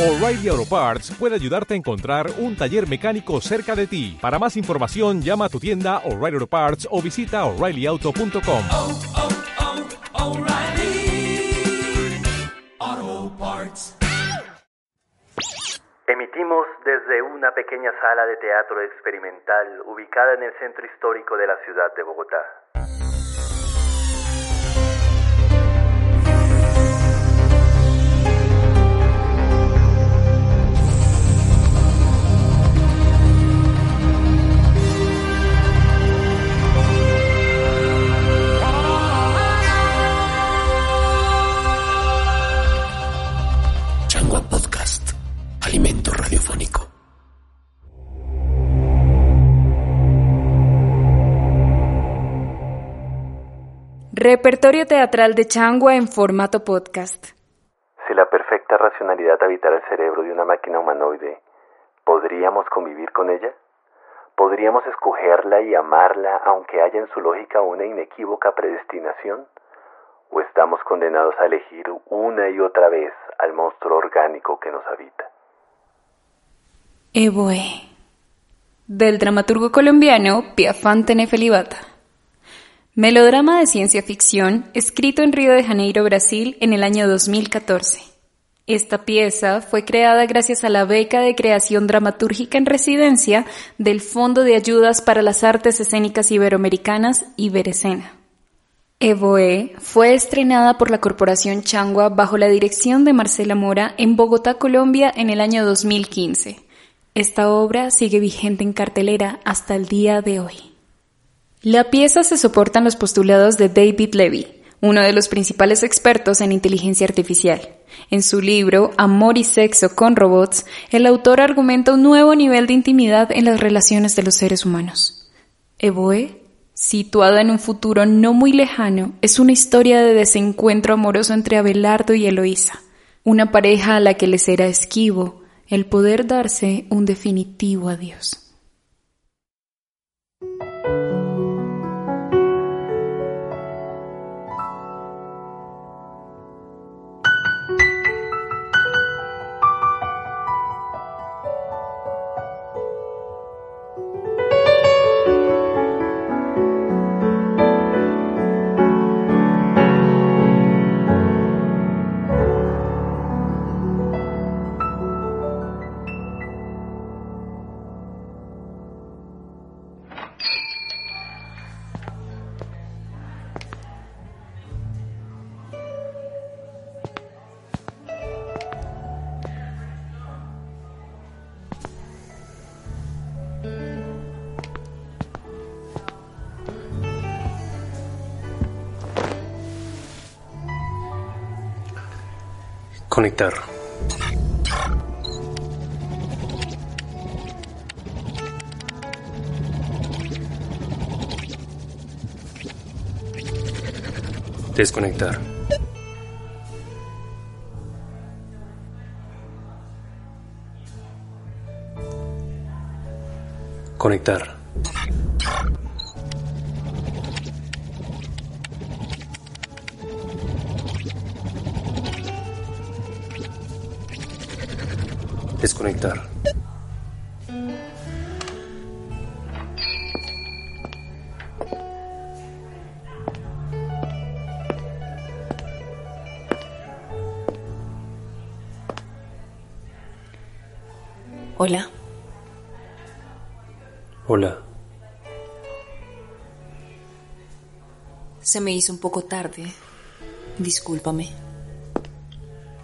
O'Reilly Auto Parts puede ayudarte a encontrar un taller mecánico cerca de ti. Para más información, llama a tu tienda O'Reilly Auto Parts o visita oreillyauto.com. oh, oh, Parts. Emitimos desde una pequeña sala de teatro experimental ubicada en el centro histórico de la ciudad de Bogotá. Repertorio teatral de Changua en formato podcast. Si la perfecta racionalidad habitara el cerebro de una máquina humanoide, ¿podríamos convivir con ella? ¿Podríamos escogerla y amarla aunque haya en su lógica una inequívoca predestinación? ¿O estamos condenados a elegir una y otra vez al monstruo orgánico que nos habita? Evoe. Del dramaturgo colombiano Piafante Nefelibata. Melodrama de ciencia ficción escrito en Río de Janeiro, Brasil, en el año 2014. Esta pieza fue creada gracias a la beca de creación dramatúrgica en residencia del Fondo de Ayudas para las Artes Escénicas Iberoamericanas, Iberescena. Evoe fue estrenada por la Corporación Changua bajo la dirección de Marcela Mora en Bogotá, Colombia, en el año 2015. Esta obra sigue vigente en cartelera hasta el día de hoy. La pieza se soporta en los postulados de David Levy, uno de los principales expertos en inteligencia artificial. En su libro Amor y Sexo con Robots, el autor argumenta un nuevo nivel de intimidad en las relaciones de los seres humanos. Evoe, situada en un futuro no muy lejano, es una historia de desencuentro amoroso entre Abelardo y Eloísa, una pareja a la que le será esquivo el poder darse un definitivo adiós. Conectar. Desconectar. Conectar. Desconectar. Hola, Hola. se me hizo un poco tarde. Discúlpame.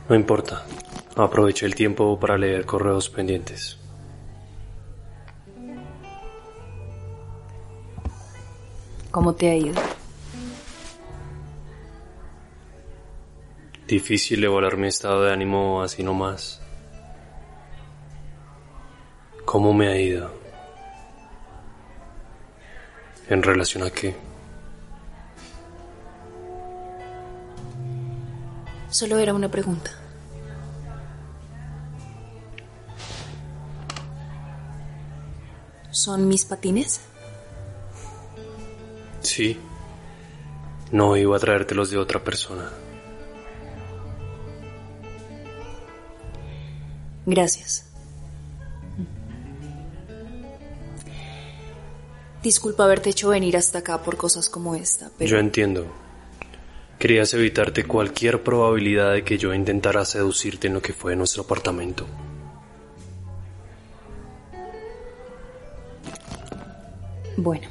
No importa. Aproveché el tiempo para leer correos pendientes. ¿Cómo te ha ido? Difícil evaluar mi estado de ánimo así nomás. ¿Cómo me ha ido? ¿En relación a qué? Solo era una pregunta. ¿Son mis patines? Sí. No iba a traértelos de otra persona. Gracias. Disculpa haberte hecho venir hasta acá por cosas como esta, pero... Yo entiendo. Querías evitarte cualquier probabilidad de que yo intentara seducirte en lo que fue nuestro apartamento. Bueno.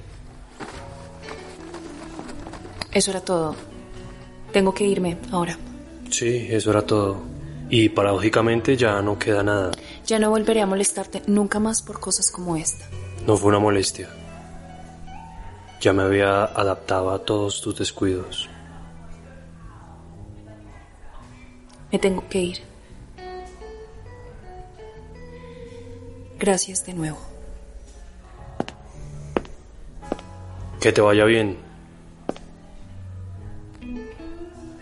Eso era todo. Tengo que irme ahora. Sí, eso era todo. Y paradójicamente ya no queda nada. Ya no volveré a molestarte nunca más por cosas como esta. No fue una molestia. Ya me había adaptado a todos tus descuidos. Me tengo que ir. Gracias de nuevo. Que te vaya bien.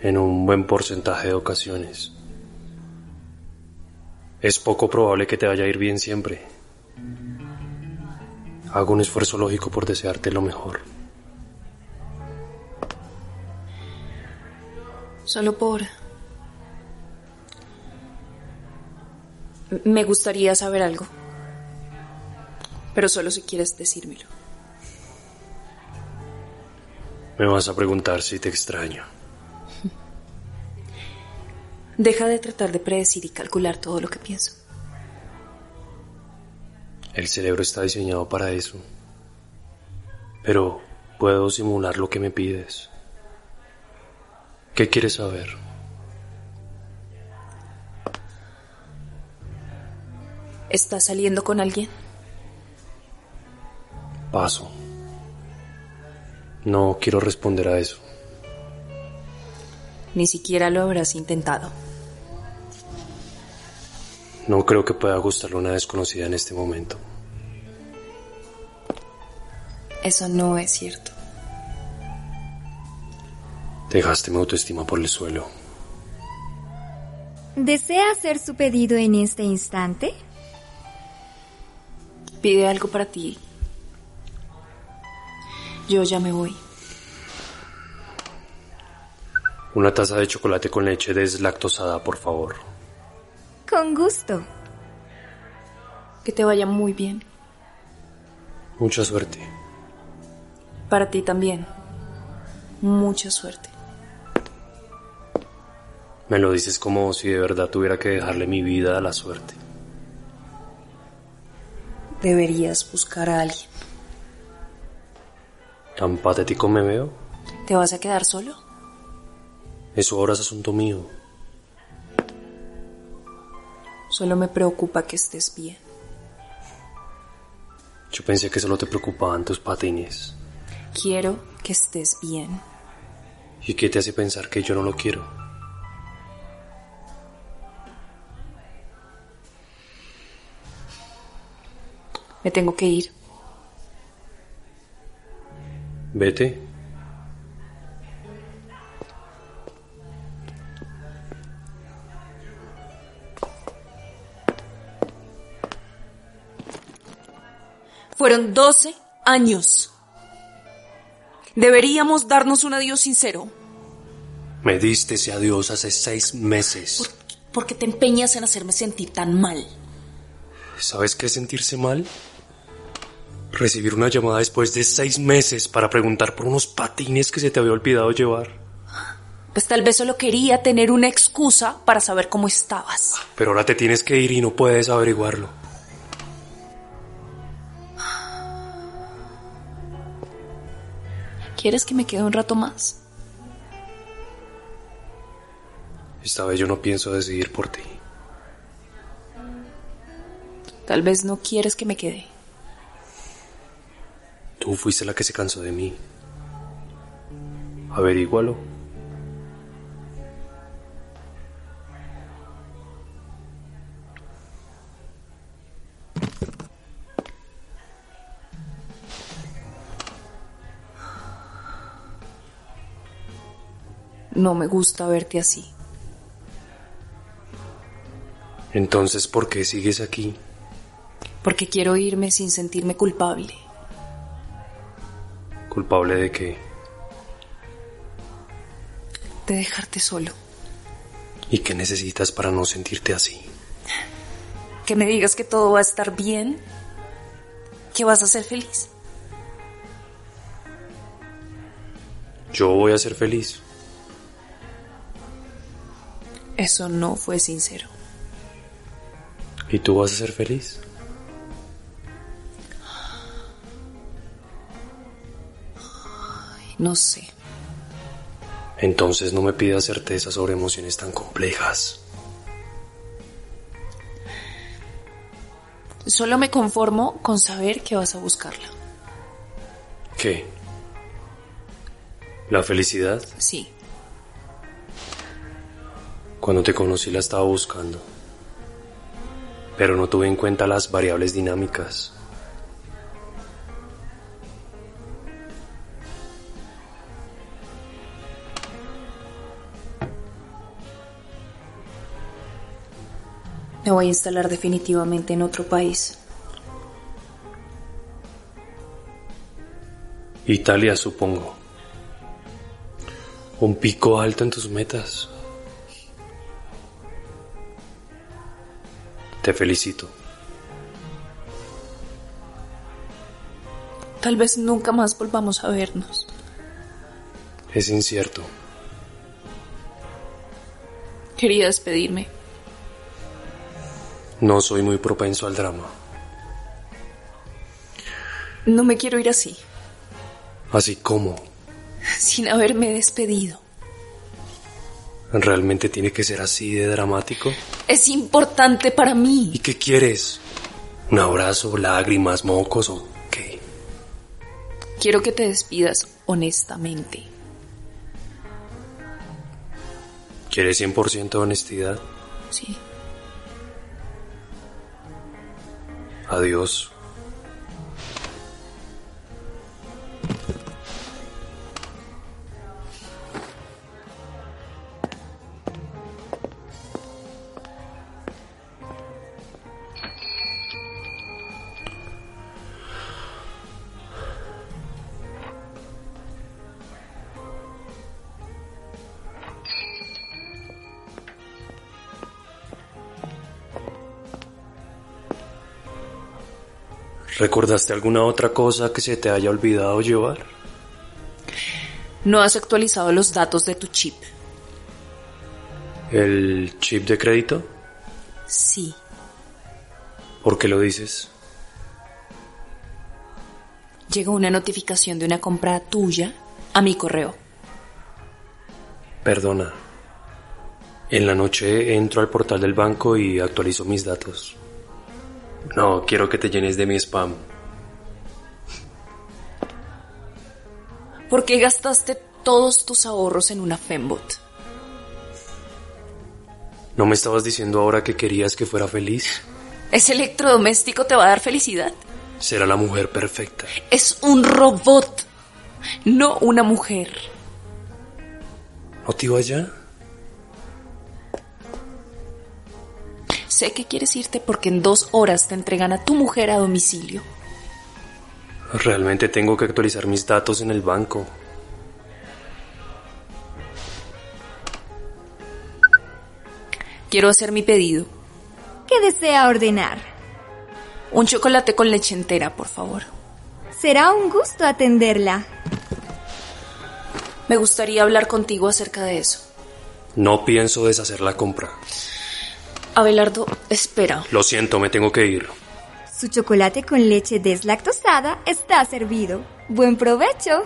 En un buen porcentaje de ocasiones. Es poco probable que te vaya a ir bien siempre. Hago un esfuerzo lógico por desearte lo mejor. Solo por... Me gustaría saber algo. Pero solo si quieres decírmelo. Me vas a preguntar si te extraño. Deja de tratar de predecir y calcular todo lo que pienso. El cerebro está diseñado para eso. Pero puedo simular lo que me pides. ¿Qué quieres saber? ¿Estás saliendo con alguien? Paso. No quiero responder a eso. Ni siquiera lo habrás intentado. No creo que pueda gustarle una desconocida en este momento. Eso no es cierto. Dejaste mi autoestima por el suelo. ¿Desea hacer su pedido en este instante? Pide algo para ti. Yo ya me voy. Una taza de chocolate con leche deslactosada, por favor. Con gusto. Que te vaya muy bien. Mucha suerte. Para ti también. Mucha suerte. Me lo dices como si de verdad tuviera que dejarle mi vida a la suerte. Deberías buscar a alguien. ¿Tan patético me veo? ¿Te vas a quedar solo? Eso ahora es asunto mío. Solo me preocupa que estés bien. Yo pensé que solo te preocupaban tus patines. Quiero que estés bien. ¿Y qué te hace pensar que yo no lo quiero? Me tengo que ir. Vete. Fueron 12 años. Deberíamos darnos un adiós sincero. Me diste ese adiós hace seis meses. ¿Por, por qué te empeñas en hacerme sentir tan mal? ¿Sabes qué es sentirse mal? Recibir una llamada después de seis meses para preguntar por unos patines que se te había olvidado llevar. Pues tal vez solo quería tener una excusa para saber cómo estabas. Pero ahora te tienes que ir y no puedes averiguarlo. ¿Quieres que me quede un rato más? Esta vez yo no pienso decidir por ti. Tal vez no quieres que me quede. Tú fuiste la que se cansó de mí. Averígualo. No me gusta verte así. Entonces, ¿por qué sigues aquí? Porque quiero irme sin sentirme culpable. ¿Culpable de qué? De dejarte solo. ¿Y qué necesitas para no sentirte así? Que me digas que todo va a estar bien, que vas a ser feliz. Yo voy a ser feliz. Eso no fue sincero. ¿Y tú vas a ser feliz? No sé. Entonces no me pidas certeza sobre emociones tan complejas. Solo me conformo con saber que vas a buscarla. ¿Qué? ¿La felicidad? Sí. Cuando te conocí la estaba buscando. Pero no tuve en cuenta las variables dinámicas. Me voy a instalar definitivamente en otro país. Italia, supongo. Un pico alto en tus metas. Te felicito. Tal vez nunca más volvamos a vernos. Es incierto. Quería despedirme. No soy muy propenso al drama. No me quiero ir así, Así como sin haberme despedido. realmente tiene que ser así de dramático. Es importante para ¿Y mí. qué quieres? ¿Un abrazo, lágrimas, mocos o qué? Quiero que te despidas honestamente. ¿Quieres 100% de honestidad? Sí. Adiós. ¿Recordaste alguna otra cosa que se te haya olvidado llevar? No has actualizado los datos de tu chip. ¿El chip de crédito? Sí. ¿Por qué lo dices? Llegó una notificación de una compra tuya a mi correo. Perdona. En la noche entro al portal del banco y actualizo mis datos. No, quiero que te llenes de mi spam. ¿Por qué gastaste todos tus ahorros en una Fembot? ¿No me estabas diciendo ahora que querías que fuera feliz? ¿Ese electrodoméstico te va a dar felicidad? Será la mujer perfecta. Es un robot, no una mujer. ¿No te iba ya? Sé que quieres irte porque en dos horas te entregan a tu mujer a domicilio. Realmente tengo que actualizar mis datos en el banco. Quiero hacer mi pedido. ¿Qué desea ordenar? Un chocolate con leche entera, por favor. Será un gusto atenderla. Me gustaría hablar contigo acerca de eso. No pienso deshacer la compra. Abelardo, espera. Lo siento, me tengo que ir. Su chocolate con leche deslactosada está servido. Buen provecho.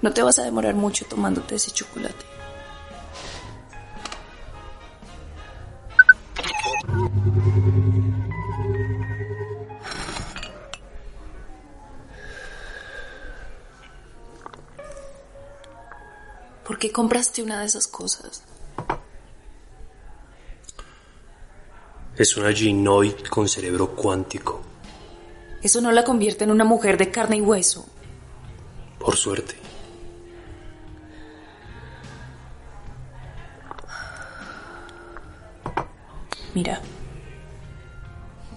No te vas a demorar mucho tomándote ese chocolate. ¿Por qué compraste una de esas cosas? Es una Ginoid con cerebro cuántico. Eso no la convierte en una mujer de carne y hueso. Por suerte. Mira,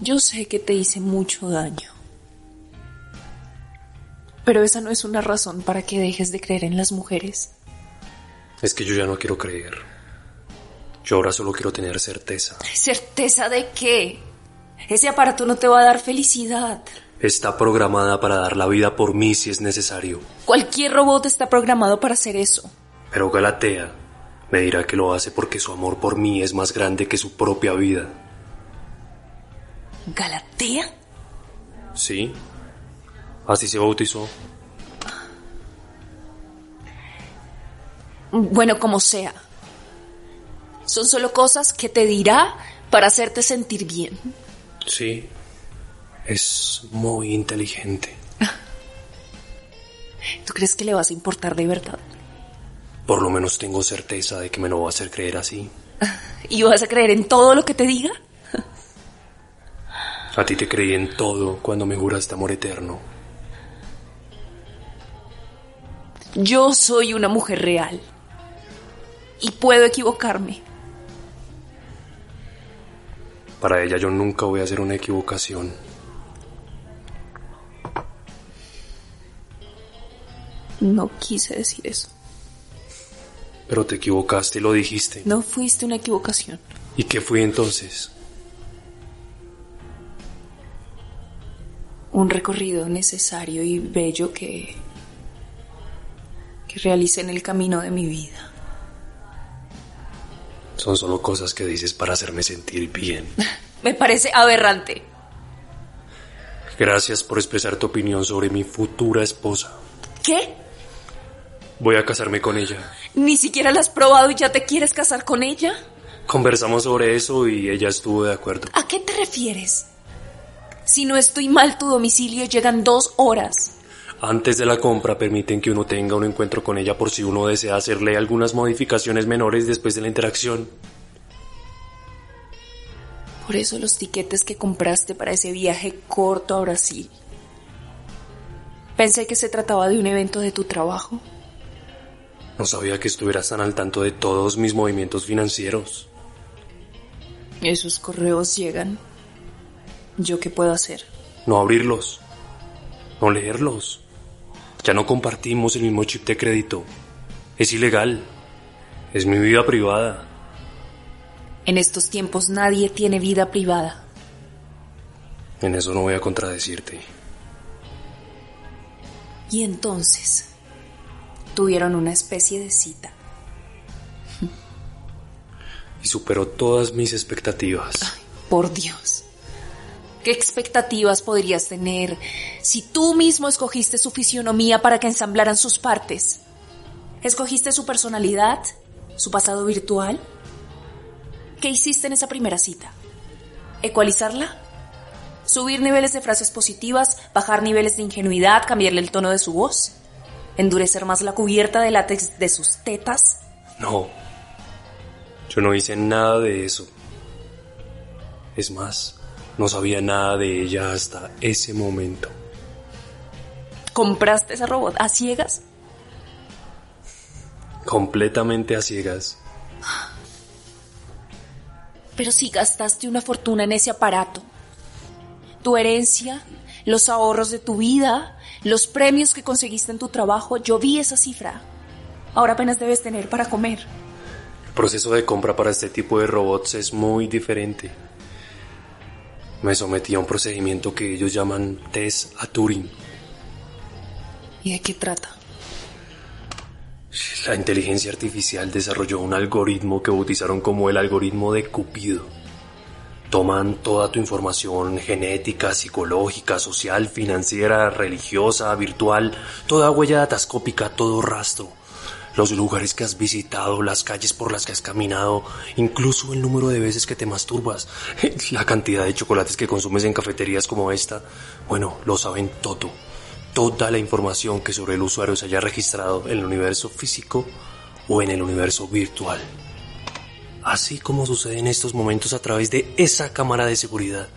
yo sé que te hice mucho daño. Pero esa no es una razón para que dejes de creer en las mujeres. Es que yo ya no quiero creer. Yo ahora solo quiero tener certeza. ¿Certeza de qué? Ese aparato no te va a dar felicidad. Está programada para dar la vida por mí si es necesario. Cualquier robot está programado para hacer eso. Pero Galatea me dirá que lo hace porque su amor por mí es más grande que su propia vida. ¿Galatea? ¿Sí? Así se bautizó. Bueno, como sea. Son solo cosas que te dirá para hacerte sentir bien. Sí. Es muy inteligente. ¿Tú crees que le vas a importar de verdad? Por lo menos tengo certeza de que me lo va a hacer creer así. ¿Y vas a creer en todo lo que te diga? A ti te creí en todo cuando me juraste amor eterno. Yo soy una mujer real. Y puedo equivocarme. Para ella yo nunca voy a hacer una equivocación. No quise decir eso. Pero te equivocaste y lo dijiste. No fuiste una equivocación. ¿Y qué fui entonces? Un recorrido necesario y bello que que realicé en el camino de mi vida. Son solo cosas que dices para hacerme sentir bien. Me parece aberrante. Gracias por expresar tu opinión sobre mi futura esposa. ¿Qué? Voy a casarme con ella. ¿Ni siquiera la has probado y ya te quieres casar con ella? Conversamos sobre eso y ella estuvo de acuerdo. ¿A qué te refieres? Si no estoy mal, tu domicilio llegan dos horas. Antes de la compra permiten que uno tenga un encuentro con ella por si uno desea hacerle algunas modificaciones menores después de la interacción. Por eso los tiquetes que compraste para ese viaje corto a Brasil. Pensé que se trataba de un evento de tu trabajo. No sabía que estuvieras tan al tanto de todos mis movimientos financieros. Esos correos llegan. ¿Yo qué puedo hacer? No abrirlos. No leerlos. Ya no compartimos el mismo chip de crédito. Es ilegal. Es mi vida privada. En estos tiempos nadie tiene vida privada. En eso no voy a contradecirte. Y entonces tuvieron una especie de cita. Y superó todas mis expectativas. Por Dios. ¿Qué expectativas podrías tener si tú mismo escogiste su fisionomía para que ensamblaran sus partes? ¿Escogiste su personalidad? ¿Su pasado virtual? ¿Qué hiciste en esa primera cita? ¿Ecualizarla? ¿Subir niveles de frases positivas? ¿Bajar niveles de ingenuidad? ¿Cambiarle el tono de su voz? ¿Endurecer más la cubierta de látex de sus tetas? No. Yo no hice nada de eso. Es más, no sabía nada de ella hasta ese momento. ¿Compraste ese robot a ciegas? Completamente a ciegas. Pero si gastaste una fortuna en ese aparato, tu herencia, los ahorros de tu vida, los premios que conseguiste en tu trabajo, yo vi esa cifra. Ahora apenas debes tener para comer. El proceso de compra para este tipo de robots es muy diferente. Me sometí a un procedimiento que ellos llaman test a Turing. ¿Y de qué trata? La inteligencia artificial desarrolló un algoritmo que bautizaron como el algoritmo de Cupido. Toman toda tu información genética, psicológica, social, financiera, religiosa, virtual, toda huella datascópica, todo rastro. Los lugares que has visitado, las calles por las que has caminado, incluso el número de veces que te masturbas, la cantidad de chocolates que consumes en cafeterías como esta. Bueno, lo saben todo toda la información que sobre el usuario se haya registrado en el universo físico o en el universo virtual. Así como sucede en estos momentos a través de esa cámara de seguridad.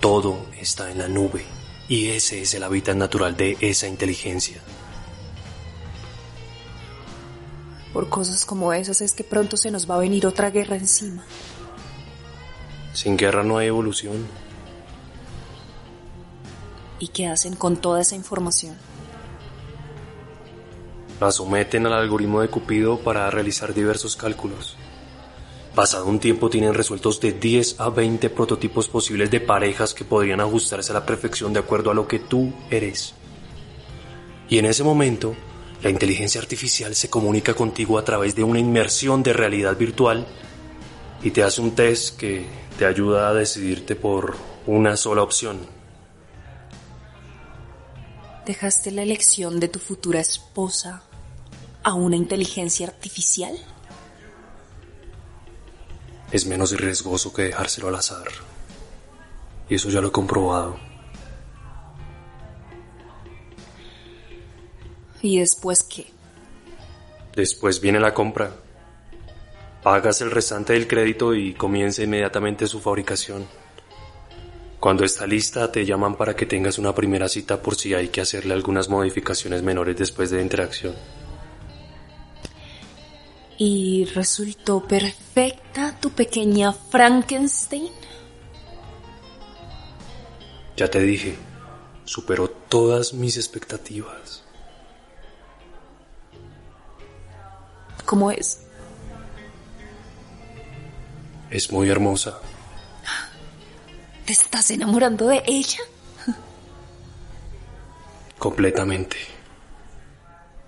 Todo está en la nube y ese es el hábitat natural de esa inteligencia. Por cosas como esas es que pronto se nos va a venir otra guerra encima. Sin guerra no hay evolución. ¿Y qué hacen con toda esa información? La someten al algoritmo de Cupido para realizar diversos cálculos. Pasado un tiempo tienen resueltos de 10 a 20 prototipos posibles de parejas que podrían ajustarse a la perfección de acuerdo a lo que tú eres. Y en ese momento, la inteligencia artificial se comunica contigo a través de una inmersión de realidad virtual y te hace un test que te ayuda a decidirte por una sola opción. ¿Dejaste la elección de tu futura esposa a una inteligencia artificial? Es menos riesgoso que dejárselo al azar. Y eso ya lo he comprobado. ¿Y después qué? Después viene la compra. Pagas el restante del crédito y comienza inmediatamente su fabricación. Cuando está lista te llaman para que tengas una primera cita por si hay que hacerle algunas modificaciones menores después de la interacción. ¿Y resultó perfecta tu pequeña Frankenstein? Ya te dije, superó todas mis expectativas. ¿Cómo es? Es muy hermosa. ¿Te estás enamorando de ella? Completamente.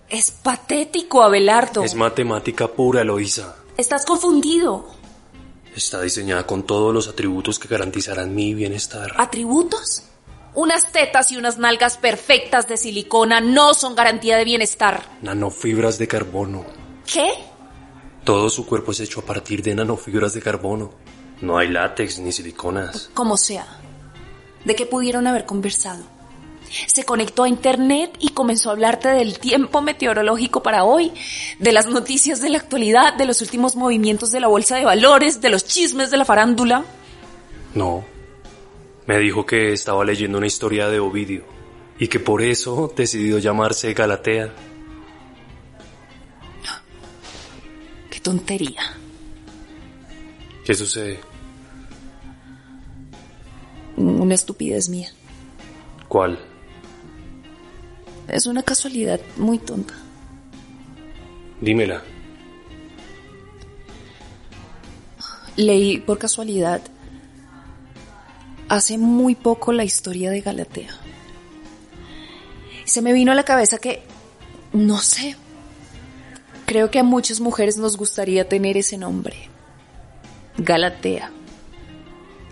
Es patético, Abelardo. Es matemática pura, Eloísa. Estás confundido. Está diseñada con todos los atributos que garantizarán mi bienestar. ¿Atributos? Unas tetas y unas nalgas perfectas de silicona no son garantía de bienestar. Nanofibras de carbono. ¿Qué? Todo su cuerpo es hecho a partir de nanofibras de carbono. No hay látex ni siliconas. Como sea. ¿De qué pudieron haber conversado? Se conectó a internet y comenzó a hablarte del tiempo meteorológico para hoy, de las noticias de la actualidad, de los últimos movimientos de la bolsa de valores, de los chismes de la farándula. No. Me dijo que estaba leyendo una historia de Ovidio y que por eso decidió llamarse Galatea. Tontería. ¿Qué sucede? Una estupidez mía. ¿Cuál? Es una casualidad muy tonta. Dímela. Leí por casualidad hace muy poco la historia de Galatea. Se me vino a la cabeza que, no sé, creo que a muchas mujeres nos gustaría tener ese nombre. Galatea.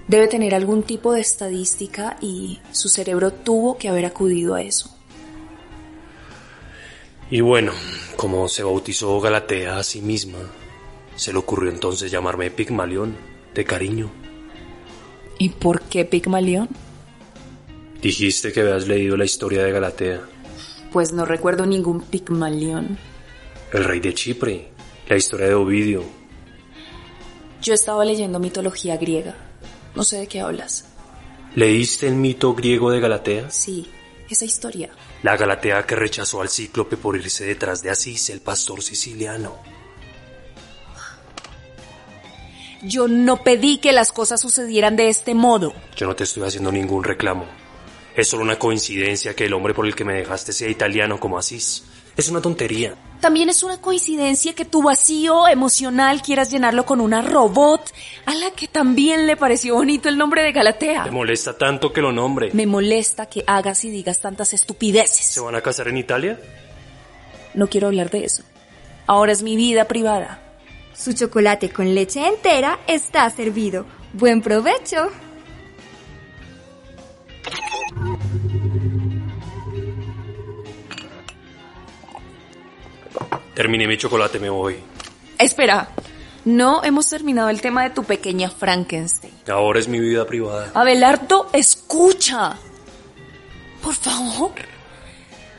Debe tener algún tipo de estadística y su cerebro tuvo que haber acudido a eso. Y bueno, como se bautizó Galatea a sí misma, se le ocurrió entonces llamarme Pigmalión, de cariño. ¿Y por qué Pigmalión? Dijiste que habías leído la historia de Galatea, Pues no recuerdo ningún Pigmalión. El rey de Chipre, la historia de Ovidio. Yo estaba leyendo mitología griega. No sé de qué hablas. ¿Leíste el mito griego de Galatea? Sí, esa historia. La Galatea que rechazó al cíclope por irse detrás de Asís, el pastor siciliano. Yo no pedí que las cosas sucedieran de este modo. Yo no te estoy haciendo ningún reclamo. Es solo una coincidencia que el hombre por el que me dejaste sea italiano como Asís. Es una tontería. También es una coincidencia que tu vacío emocional quieras llenarlo con una robot a la que también le pareció bonito el nombre de Galatea. ¿Te molesta tanto que lo nombre? Me molesta que hagas y digas tantas estupideces. ¿Se van a casar en Italia? No quiero hablar de eso. Ahora es mi vida privada. Su chocolate con leche entera está servido. Buen provecho. Terminé mi chocolate, me voy. Espera, no hemos terminado el tema de tu pequeña Frankenstein. Ahora es mi vida privada. Abelardo, escucha. Por favor.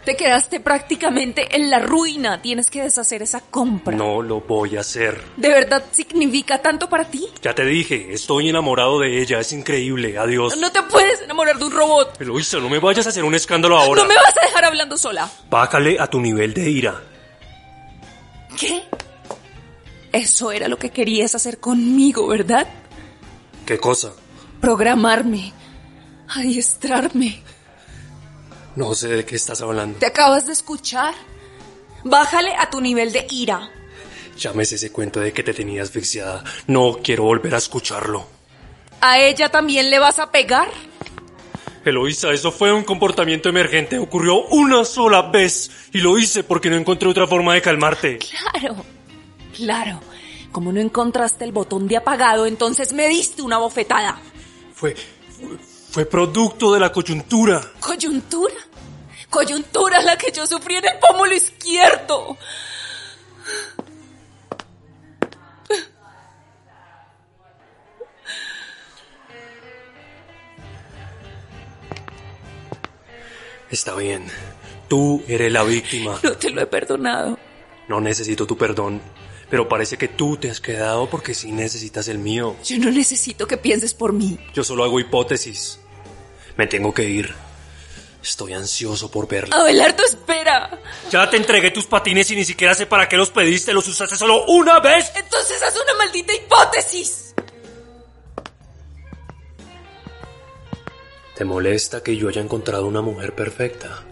Te quedaste prácticamente en la ruina. Tienes que deshacer esa compra. No lo voy a hacer. ¿De verdad significa tanto para ti? Ya te dije, estoy enamorado de ella. Es increíble. Adiós. No te puedes enamorar de un robot. Eloisa, no me vayas a hacer un escándalo ahora. No me vas a dejar hablando sola. Bájale a tu nivel de ira. ¿Qué? Eso era lo que querías hacer conmigo, ¿verdad? ¿Qué cosa? Programarme. Adiestrarme. No sé de qué estás hablando. ¿Te acabas de escuchar? Bájale a tu nivel de ira. Llámese ese cuento de que te tenía asfixiada. No quiero volver a escucharlo. ¿A ella también le vas a pegar? Eloísa, eso fue un comportamiento emergente. Ocurrió una sola vez y lo hice porque no encontré otra forma de calmarte. Claro, claro. Como no encontraste el botón de apagado, entonces me diste una bofetada. Fue, fue, fue producto de la coyuntura. ¿Coyuntura? Coyuntura la que yo sufrí en el pómulo izquierdo. Está bien. Tú eres la víctima. No te lo he perdonado. No necesito tu perdón. Pero parece que tú te has quedado porque sí necesitas el mío. Yo no necesito que pienses por mí. Yo solo hago hipótesis. Me tengo que ir. Estoy ansioso por verla. Abelardo, espera. Ya te entregué tus patines y ni siquiera sé para qué los pediste. Los usaste solo una vez. Entonces haz una maldita hipótesis. ¿Te molesta que yo haya encontrado una mujer perfecta?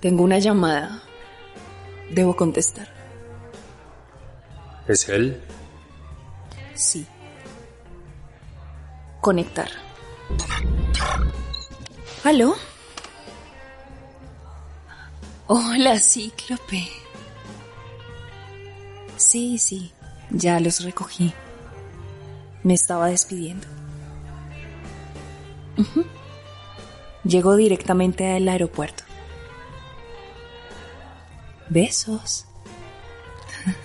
Tengo una llamada. Debo contestar. ¿Es él? Sí. Conectar. ¿Aló? Hola, Cíclope. Sí, sí, ya los recogí. Me estaba despidiendo. Llegó directamente al aeropuerto. Besos.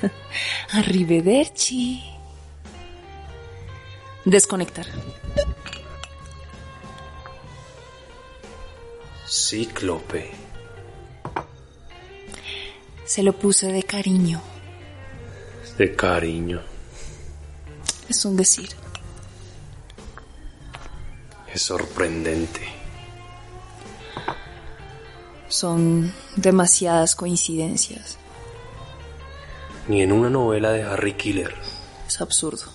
Arrivederci. Desconectar. Cíclope. Se lo puse de cariño. De cariño. Es un decir. Es sorprendente. Son demasiadas coincidencias. Ni en una novela de Harry Killer. Es absurdo.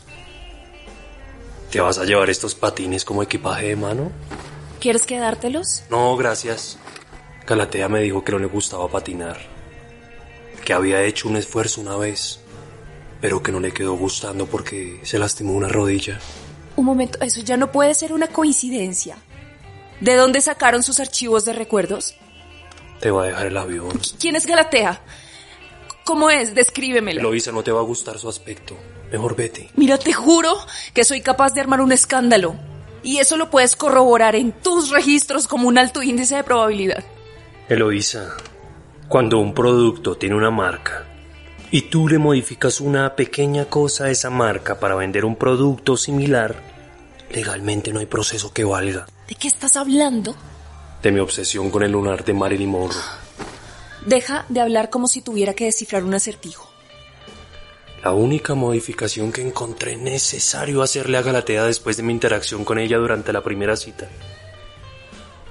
¿Te vas a llevar estos patines como equipaje de mano? ¿Quieres quedártelos? No, gracias. Galatea me dijo que no le gustaba patinar. Que había hecho un esfuerzo una vez, pero que no le quedó gustando porque se lastimó una rodilla. Un momento, eso ya no puede ser una coincidencia. ¿De dónde sacaron sus archivos de recuerdos? Te va a dejar el avión. ¿Quién es Galatea? ¿Cómo es? Descríbemelo. Eloisa, no te va a gustar su aspecto. Mejor vete. Mira, te juro que soy capaz de armar un escándalo. Y eso lo puedes corroborar en tus registros como un alto índice de probabilidad. Eloísa, cuando un producto tiene una marca y tú le modificas una pequeña cosa a esa marca para vender un producto similar, legalmente no hay proceso que valga. ¿De qué estás hablando? De mi obsesión con el lunar de Marilyn Monroe. Deja de hablar como si tuviera que descifrar un acertijo. La única modificación que encontré necesario hacerle a Galatea después de mi interacción con ella durante la primera cita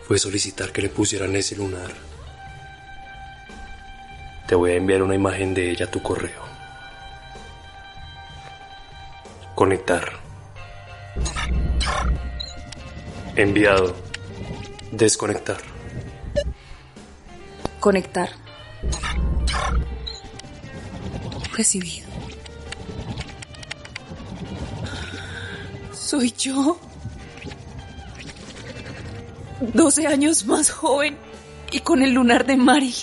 fue solicitar que le pusieran ese lunar. Te voy a enviar una imagen de ella a tu correo. Conectar. Enviado. Desconectar. Conectar. Recibido. Soy yo. 12 años más joven y con el lunar de Mari.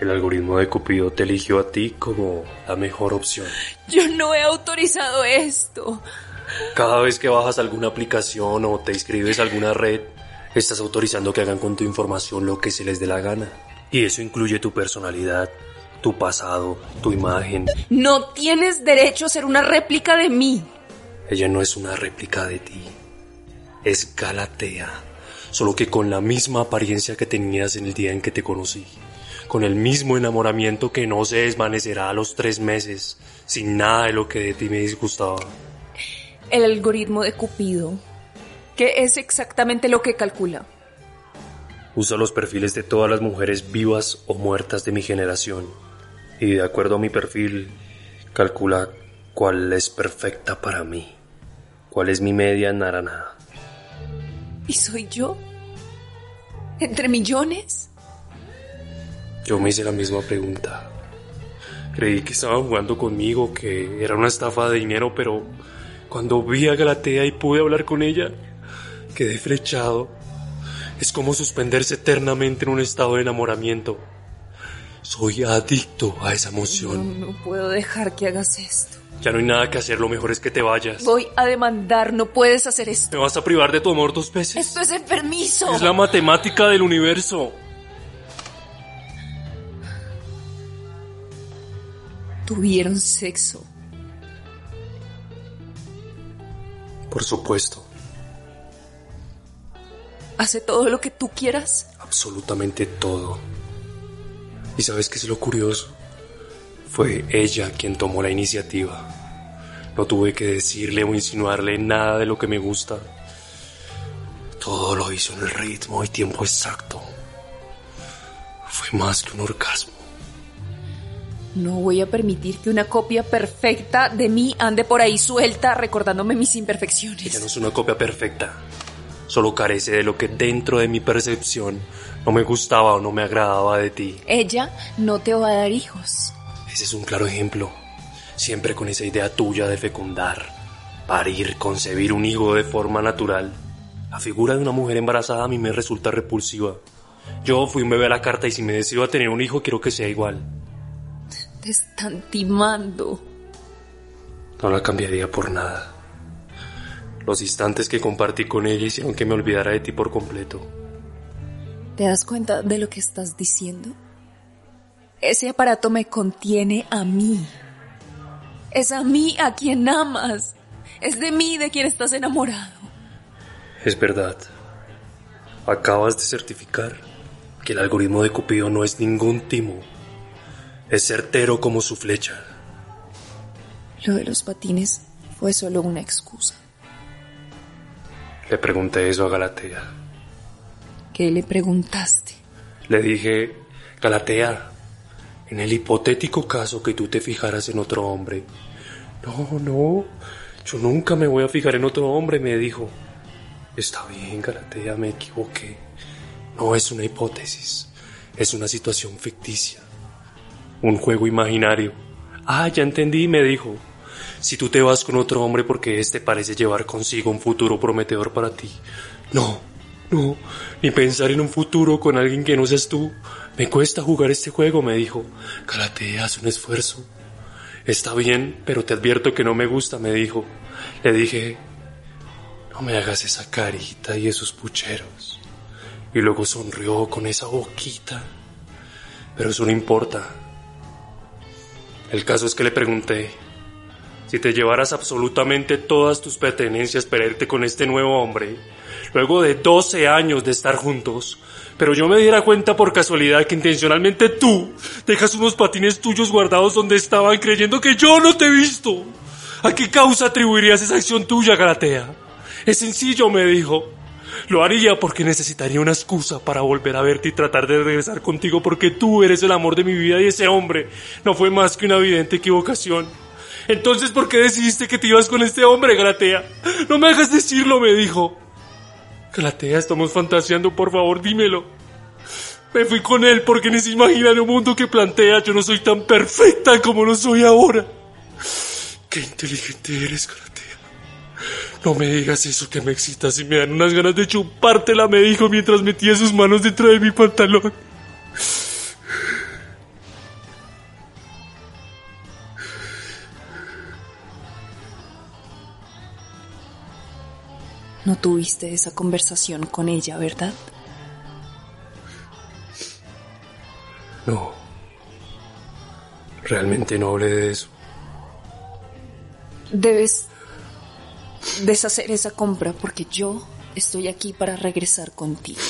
El algoritmo de Cupido te eligió a ti como la mejor opción. Yo no he autorizado esto. Cada vez que bajas alguna aplicación o te inscribes a alguna red, estás autorizando que hagan con tu información lo que se les dé la gana. Y eso incluye tu personalidad, tu pasado, tu imagen. No tienes derecho a ser una réplica de mí. Ella no es una réplica de ti. Es Galatea. Solo que con la misma apariencia que tenías en el día en que te conocí. Con el mismo enamoramiento que no se desvanecerá a los tres meses. Sin nada de lo que de ti me disgustaba. El algoritmo de Cupido. ¿Qué es exactamente lo que calcula? Usa los perfiles de todas las mujeres vivas o muertas de mi generación. Y de acuerdo a mi perfil, calcula cuál es perfecta para mí. ¿Cuál es mi media naranja? ¿Y soy yo? ¿Entre millones? Yo me hice la misma pregunta. Creí que estaban jugando conmigo, que era una estafa de dinero, pero cuando vi a Galatea y pude hablar con ella, quedé flechado. Es como suspenderse eternamente en un estado de enamoramiento. Soy adicto a esa emoción. no puedo dejar que hagas esto. Ya no hay nada que hacer, lo mejor es que te vayas. Voy a demandar, no puedes hacer esto. ¿Me vas a privar de tu amor dos veces? Esto es enfermizo. Es la matemática del universo. Tuvieron sexo. Por supuesto, Hace todo lo que tú quieras. absolutamente todo. ¿Y sabes qué es lo curioso? Fue ella quien tomó la iniciativa. No tuve que decirle o insinuarle nada de lo que me gusta. Todo lo hizo en el ritmo y tiempo exacto. Fue más que un orgasmo. No voy a permitir que una copia perfecta de mí ande por ahí suelta recordándome mis imperfecciones. Ella no es una copia perfecta. Solo carece de lo que dentro de mi percepción no me gustaba o no me agradaba de ti. Ella no te va a dar hijos. Ese es un claro ejemplo. Siempre con esa idea tuya de fecundar, parir, concebir un hijo de forma natural. La figura de una mujer embarazada a mí me resulta repulsiva. Yo fui un bebé a la carta y si me decido a tener un hijo quiero que sea igual. Te están timando. No la cambiaría por nada. Los instantes que compartí con ella hicieron que me olvidara de ti por completo. ¿Te das cuenta de lo que estás diciendo? Ese aparato me contiene a mí. Es a mí a quien amas. Es de mí de quien estás enamorado. Es verdad. Acabas de certificar que el algoritmo de Cupido no es ningún timo. Es certero como su flecha. Lo de los patines fue solo una excusa. Le pregunté eso a Galatea. ¿Qué le preguntaste? Le dije, Galatea, en el hipotético caso que tú te fijaras en otro hombre. No, no, yo nunca me voy a fijar en otro hombre, me dijo. Está bien, Galatea, me equivoqué. No es una hipótesis, es una situación ficticia. Un juego imaginario. Ah, ya entendí, me dijo. Si tú te vas con otro hombre porque éste parece llevar consigo un futuro prometedor para ti. No, no, ni pensar en un futuro con alguien que no seas tú. Me cuesta jugar este juego, me dijo. Galatea, haz un esfuerzo. Está bien, pero te advierto que no me gusta, me dijo. Le dije, no me hagas esa carita y esos pucheros. Y luego sonrió con esa boquita. Pero eso no importa. El caso es que le pregunté, si te llevaras absolutamente todas tus pertenencias para irte con este nuevo hombre, luego de 12 años de estar juntos, pero yo me diera cuenta por casualidad que intencionalmente tú dejas unos patines tuyos guardados donde estaban creyendo que yo no te he visto. ¿A qué causa atribuirías esa acción tuya, Galatea? Es sencillo, me dijo. Lo haría porque necesitaría una excusa para volver a verte y tratar de regresar contigo porque tú eres el amor de mi vida y ese hombre no fue más que una evidente equivocación. Entonces, ¿por qué decidiste que te ibas con este hombre, Galatea? No me hagas decirlo, me dijo. Galatea, estamos fantaseando, por favor, dímelo. Me fui con él porque en ese imaginario mundo que plantea yo no soy tan perfecta como lo soy ahora. Qué inteligente eres, Galatea. No me digas eso que me excitas y me dan unas ganas de chupártela, me dijo mientras metía sus manos dentro de mi pantalón. No tuviste esa conversación con ella, ¿verdad? No. Realmente no hablé de eso. Debes deshacer esa compra porque yo estoy aquí para regresar contigo.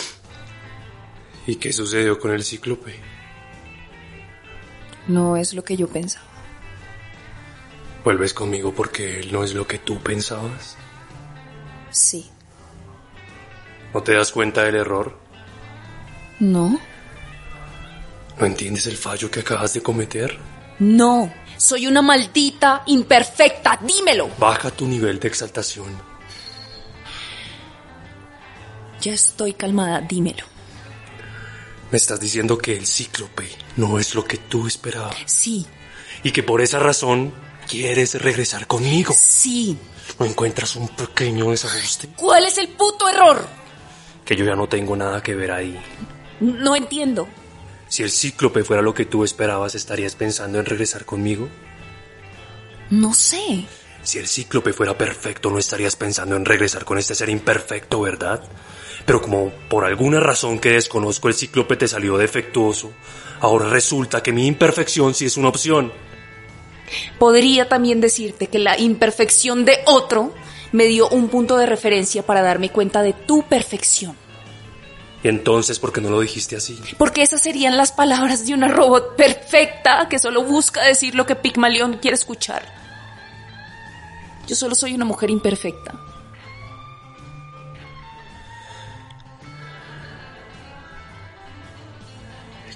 ¿Y qué sucedió con el cíclope? No es lo que yo pensaba. ¿Vuelves conmigo porque él no es lo que tú pensabas? Sí. ¿No te das cuenta del error? ¿No? ¿No entiendes el fallo que acabas de cometer? No. Soy una maldita imperfecta. Dímelo. Baja tu nivel de exaltación. Ya estoy calmada. Dímelo. Me estás diciendo que el cíclope no es lo que tú esperabas. Sí. y que por esa razón quieres regresar conmigo. Sí. ¿No encuentras un pequeño desajuste? ¿Cuál es el puto error? Que yo ya no tengo nada que ver ahí. No entiendo. Si el cíclope fuera lo que tú esperabas, ¿estarías pensando en regresar conmigo? No sé. Si el cíclope fuera perfecto, no estarías pensando en regresar con este ser imperfecto, ¿verdad? Pero como por alguna razón que desconozco el cíclope te salió defectuoso, ahora resulta que mi imperfección sí es una opción. Podría también decirte que la imperfección de otro me dio un punto de referencia para darme cuenta de tu perfección. ¿Y entonces por qué no lo dijiste así? Porque esas serían las palabras de una robot perfecta que solo busca decir lo que Pigmalión quiere escuchar. Yo solo soy una mujer imperfecta.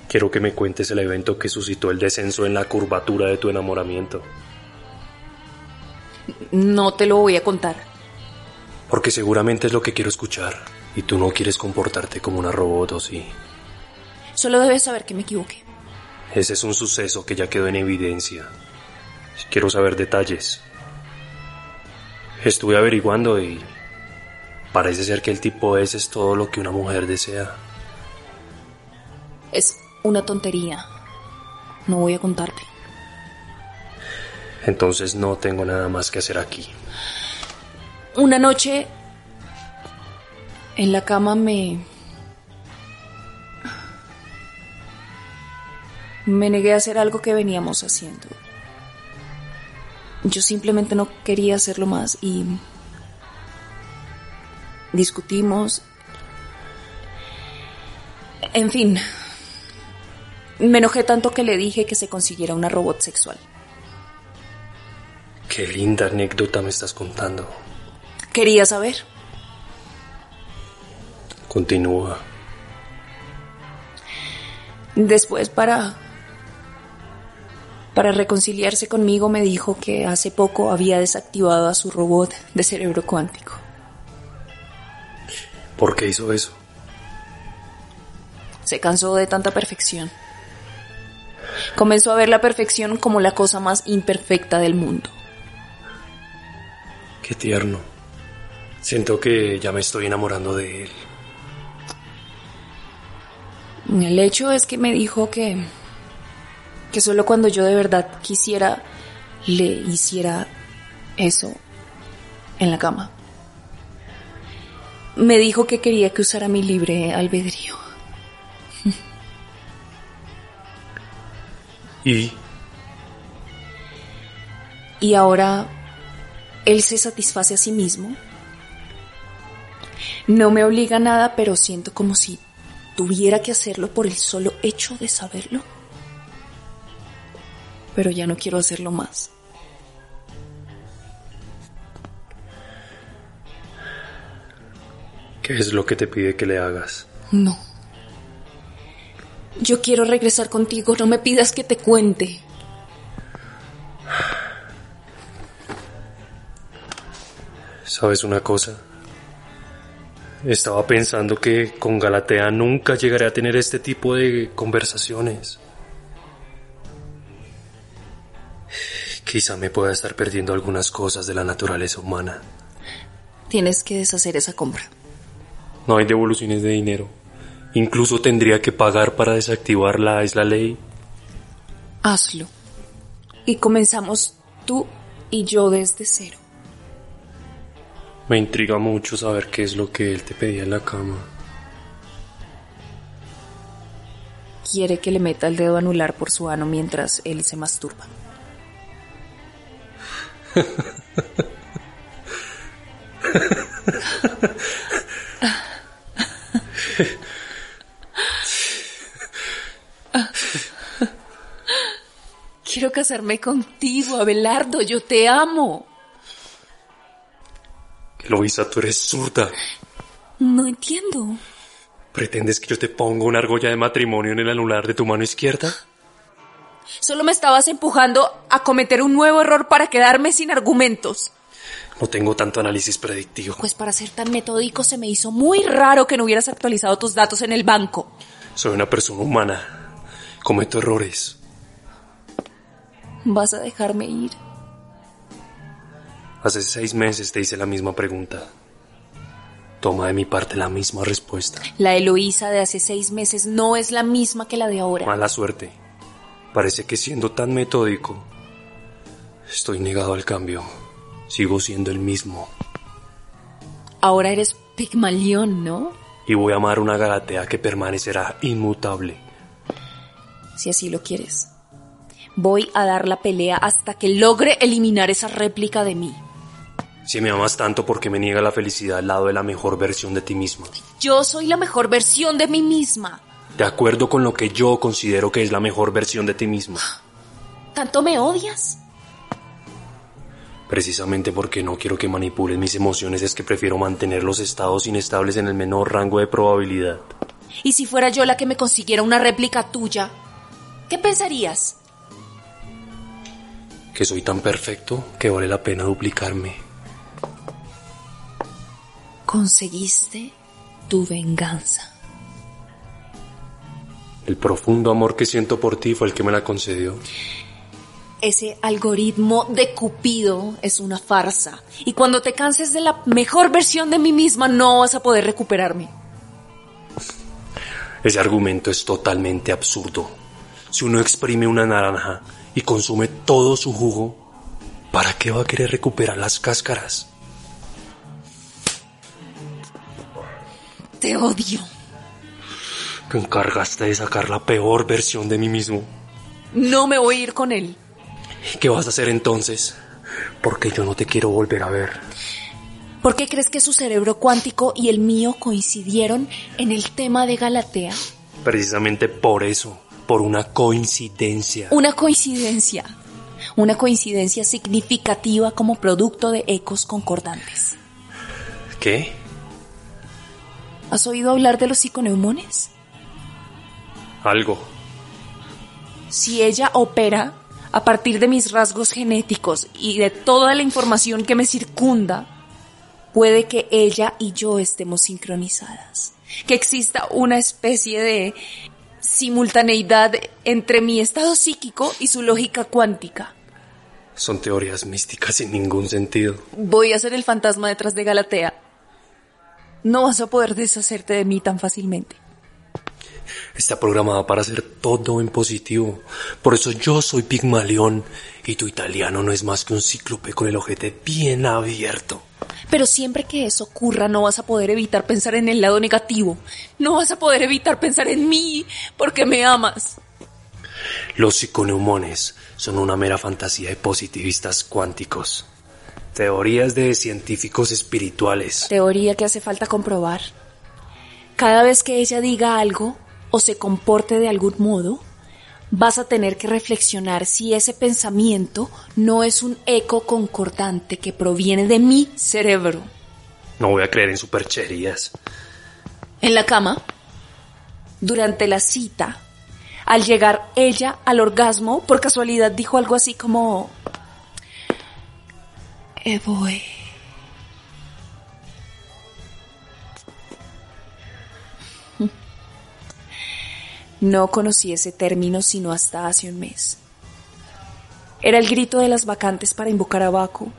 Quiero que me cuentes el evento que suscitó el descenso en la curvatura de tu enamoramiento. No te lo voy a contar. Porque seguramente es lo que quiero escuchar. Y tú no quieres comportarte como una robot, ¿o sí? Solo debes saber que me equivoqué. Ese es un suceso que ya quedó en evidencia. Quiero saber detalles. Estuve averiguando y parece ser que el tipo ese es todo lo que una mujer desea. Es una tontería. No voy a contarte. Entonces no tengo nada más que hacer aquí. Una noche en la cama me... Me negué a hacer algo que veníamos haciendo. Yo simplemente no quería hacerlo más y discutimos. En fin, me enojé tanto que le dije que se consiguiera una robot sexual. Qué linda anécdota me estás contando. Quería saber. Continúa. Después para para reconciliarse conmigo me dijo que hace poco había desactivado a su robot de cerebro cuántico. ¿Por qué hizo eso? Se cansó de tanta perfección. Comenzó a ver la perfección como la cosa más imperfecta del mundo. Qué tierno. Siento que ya me estoy enamorando de él. El hecho es que me dijo que que solo cuando yo de verdad quisiera le hiciera eso en la cama. Me dijo que quería que usara mi libre albedrío. ¿Y? Y ahora él se satisface a sí mismo. No me obliga a nada, pero siento como si tuviera que hacerlo por el solo hecho de saberlo. Pero ya no quiero hacerlo más. ¿Qué es lo que te pide que le hagas? No. Yo quiero regresar contigo, no me pidas que te cuente. ¿Sabes una cosa? Estaba pensando que con Galatea nunca llegaré a tener este tipo de conversaciones. Quizá me pueda estar perdiendo algunas cosas de la naturaleza humana. Tienes que deshacer esa compra. No hay devoluciones de dinero. Incluso tendría que pagar para desactivarla, es la ley. Hazlo. Y comenzamos tú y yo desde cero. Me intriga mucho saber qué es lo que él te pedía en la cama. Quiere que le meta el dedo anular por su ano mientras él se masturba. Quiero casarme contigo, Abelardo. Yo te amo. Eloisa, tú eres zurda. No entiendo. ¿Pretendes que yo te ponga una argolla de matrimonio en el anular de tu mano izquierda? Solo me estabas empujando a cometer un nuevo error para quedarme sin argumentos. No tengo tanto análisis predictivo. Pues para ser tan metódico se me hizo muy raro que no hubieras actualizado tus datos en el banco. Soy una persona humana. Cometo errores. ¿Vas a dejarme ir? Hace seis meses te hice la misma pregunta. Toma de mi parte la misma respuesta. La Eloísa de hace seis meses no es la misma que la de ahora. Mala suerte. Parece que siendo tan metódico, estoy negado al cambio. Sigo siendo el mismo. Ahora eres Pigmalión, ¿no? Y voy a amar una Galatea que permanecerá inmutable. Si así lo quieres. Voy a dar la pelea hasta que logre eliminar esa réplica de mí. Si me amas tanto, ¿por qué me niega la felicidad al lado de la mejor versión de ti misma? Yo soy la mejor versión de mí misma. De acuerdo con lo que yo considero que es la mejor versión de ti misma. ¿Tanto me odias? Precisamente porque no quiero que manipules mis emociones es que prefiero mantener los estados inestables en el menor rango de probabilidad. ¿Y si fuera yo la que me consiguiera una réplica tuya? ¿Qué pensarías? Que soy tan perfecto que vale la pena duplicarme. Conseguiste tu venganza. El profundo amor que siento por ti fue el que me la concedió. Ese algoritmo de Cupido es una farsa. Y cuando te canses de la mejor versión de mí misma, no vas a poder recuperarme. Ese argumento es totalmente absurdo. Si uno exprime una naranja y consume todo su jugo, ¿para qué va a querer recuperar las cáscaras? Te odio. Te encargaste de sacar la peor versión de mí mismo. No me voy a ir con él. ¿Qué vas a hacer entonces? Porque yo no te quiero volver a ver. ¿Por qué crees que su cerebro cuántico y el mío coincidieron en el tema de Galatea? Precisamente por eso, por una coincidencia. Una coincidencia. Una coincidencia significativa como producto de ecos concordantes. ¿Qué? ¿Has oído hablar de los psiconeumones? Algo. Si ella opera a partir de mis rasgos genéticos y de toda la información que me circunda, puede que ella y yo estemos sincronizadas. Que exista una especie de simultaneidad entre mi estado psíquico y su lógica cuántica. Son teorías místicas sin ningún sentido. Voy a ser el fantasma detrás de Galatea. No vas a poder deshacerte de mí tan fácilmente. Está programada para hacer todo en positivo. Por eso yo soy Pigmalión y tu italiano no es más que un cíclope con el ojete bien abierto. Pero siempre que eso ocurra no vas a poder evitar pensar en el lado negativo. No vas a poder evitar pensar en mí porque me amas. Los psiconeumones son una mera fantasía de positivistas cuánticos. Teorías de científicos espirituales. Teoría que hace falta comprobar. Cada vez que ella diga algo o se comporte de algún modo, vas a tener que reflexionar si ese pensamiento no es un eco concordante que proviene de mi cerebro. No voy a creer en supercherías. En la cama, durante la cita, al llegar ella al orgasmo, por casualidad dijo algo así como... Evoe. No conocí ese término sino hasta hace un mes. Era el grito de las vacantes para invocar a Baco.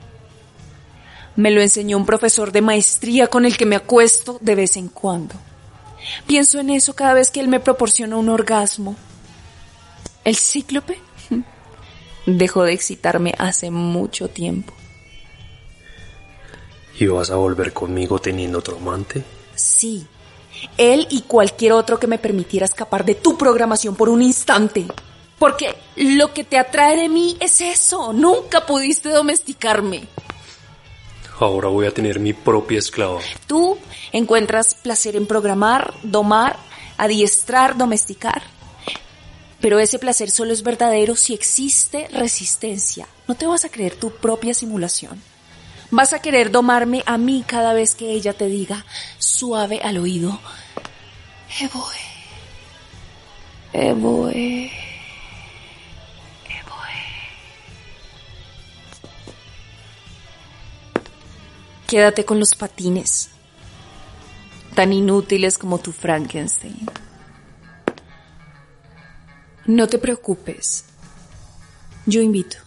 Me lo enseñó un profesor de maestría con el que me acuesto de vez en cuando. Pienso en eso cada vez que él me proporciona un orgasmo. ¿El cíclope? Dejó de excitarme hace mucho tiempo. ¿Y vas a volver conmigo teniendo otro amante? Sí, él y cualquier otro que me permitiera escapar de tu programación por un instante. Porque lo que te atrae de mí es eso. Nunca pudiste domesticarme. Ahora voy a tener mi propia esclava. Tú encuentras placer en programar, domar, adiestrar, domesticar. Pero ese placer solo es verdadero si existe resistencia. No te vas a creer tu propia simulación. Vas a querer domarme a mí cada vez que ella te diga suave al oído. Evoe. Evoe. Evoe. Quédate con los patines. Tan inútiles como tu Frankenstein. No te preocupes. Yo invito.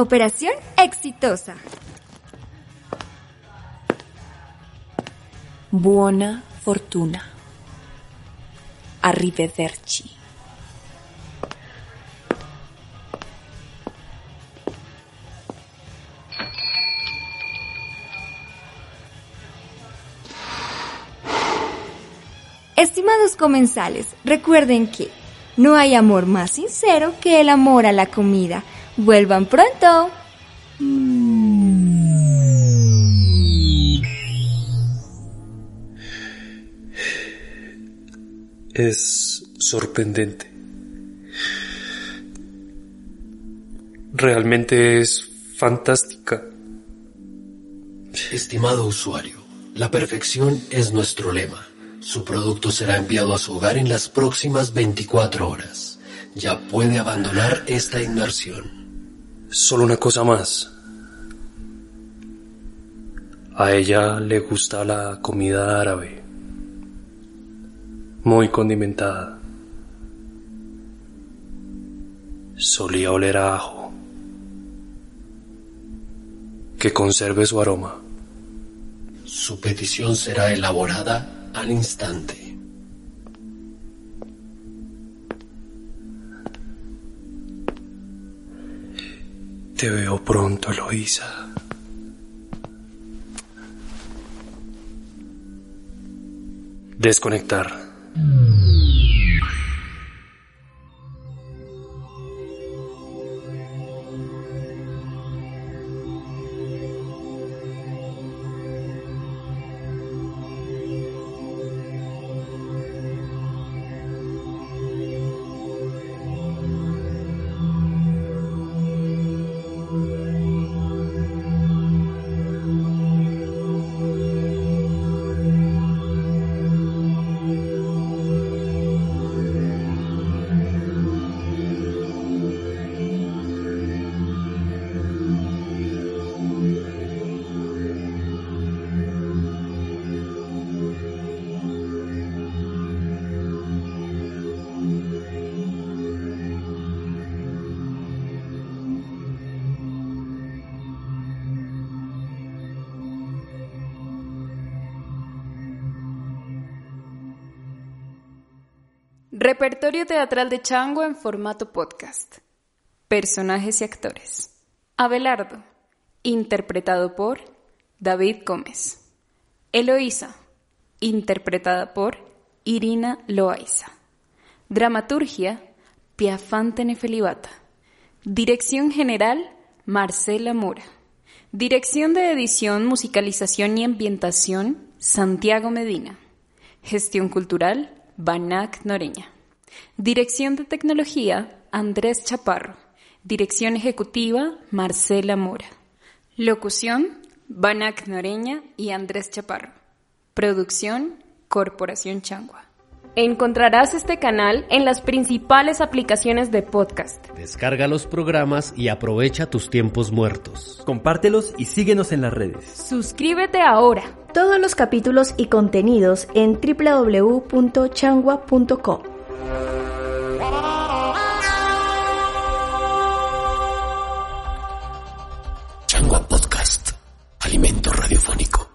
Operación exitosa. Buona fortuna. Arrivederci. Estimados comensales, recuerden que no hay amor más sincero que el amor a la comida. Vuelvan pronto. Es sorprendente. Realmente es fantástica. Estimado usuario, la perfección es nuestro lema. Su producto será enviado a su hogar en las próximas 24 horas. Ya puede abandonar esta inmersión. Solo una cosa más. A ella le gusta la comida árabe. Muy condimentada. Solía oler a ajo. Que conserve su aroma. Su petición será elaborada al instante. Te veo pronto, Eloísa. Desconectar. Repertorio teatral de Chango en formato podcast. Personajes y actores. Abelardo, interpretado por David Gómez. Eloísa, interpretada por Irina Loaiza. Dramaturgia, Piafante Nefelibata. Dirección general, Marcela Mora. Dirección de edición, musicalización y ambientación, Santiago Medina. Gestión cultural, Banac Noreña. Dirección de Tecnología, Andrés Chaparro. Dirección Ejecutiva, Marcela Mora. Locución, Banac Noreña y Andrés Chaparro. Producción, Corporación Changua. Encontrarás este canal en las principales aplicaciones de podcast. Descarga los programas y aprovecha tus tiempos muertos. Compártelos y síguenos en las redes. Suscríbete ahora. Todos los capítulos y contenidos en www.changua.com. Changua Podcast. Alimento radiofónico.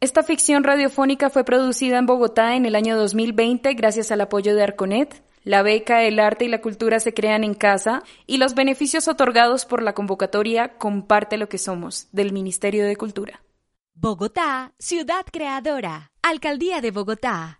Esta ficción radiofónica fue producida en Bogotá en el año 2020 gracias al apoyo de Arconet. La beca, el arte y la cultura se crean en casa y los beneficios otorgados por la convocatoria Comparte lo que somos del Ministerio de Cultura. Bogotá, ciudad creadora. Alcaldía de Bogotá.